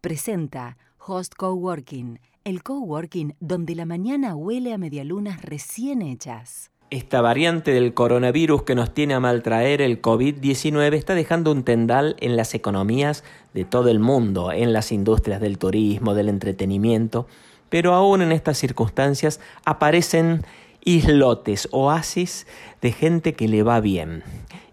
presenta Host Coworking, el coworking donde la mañana huele a medialunas recién hechas. Esta variante del coronavirus que nos tiene a maltraer el COVID-19 está dejando un tendal en las economías de todo el mundo, en las industrias del turismo, del entretenimiento, pero aún en estas circunstancias aparecen islotes, oasis de gente que le va bien.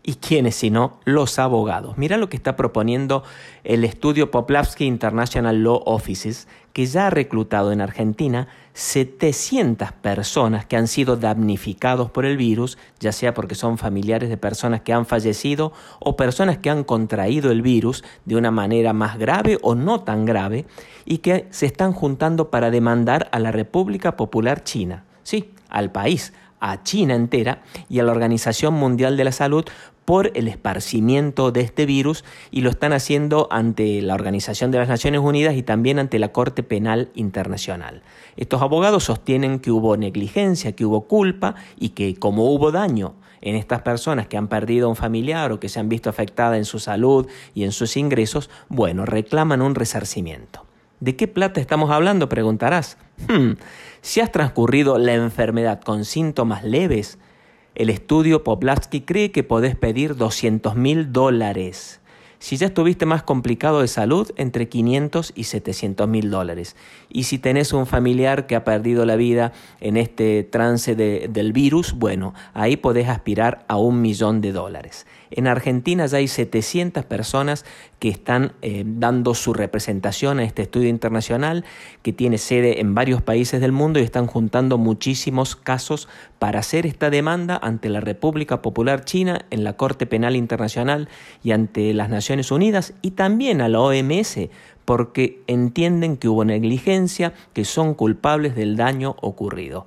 ¿Y quiénes sino los abogados? Mira lo que está proponiendo el estudio Poplavsky International Law Offices, que ya ha reclutado en Argentina 700 personas que han sido damnificados por el virus, ya sea porque son familiares de personas que han fallecido o personas que han contraído el virus de una manera más grave o no tan grave, y que se están juntando para demandar a la República Popular China. Sí, al país, a China entera y a la Organización Mundial de la Salud por el esparcimiento de este virus y lo están haciendo ante la Organización de las Naciones Unidas y también ante la Corte Penal Internacional. Estos abogados sostienen que hubo negligencia, que hubo culpa y que como hubo daño en estas personas que han perdido a un familiar o que se han visto afectadas en su salud y en sus ingresos, bueno, reclaman un resarcimiento. ¿De qué plata estamos hablando? preguntarás. Hmm, si has transcurrido la enfermedad con síntomas leves, el estudio Poplavsky cree que podés pedir 200 mil dólares. Si ya estuviste más complicado de salud, entre 500 y 700 mil dólares. Y si tenés un familiar que ha perdido la vida en este trance del virus, bueno, ahí podés aspirar a un millón de dólares. En Argentina ya hay 700 personas que están eh, dando su representación a este estudio internacional que tiene sede en varios países del mundo y están juntando muchísimos casos para hacer esta demanda ante la República Popular China en la Corte Penal Internacional y ante las Naciones Unidas y también a la OMS porque entienden que hubo negligencia, que son culpables del daño ocurrido.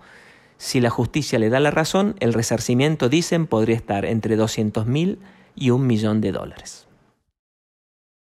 Si la justicia le da la razón, el resarcimiento, dicen, podría estar entre 200 mil y un millón de dólares.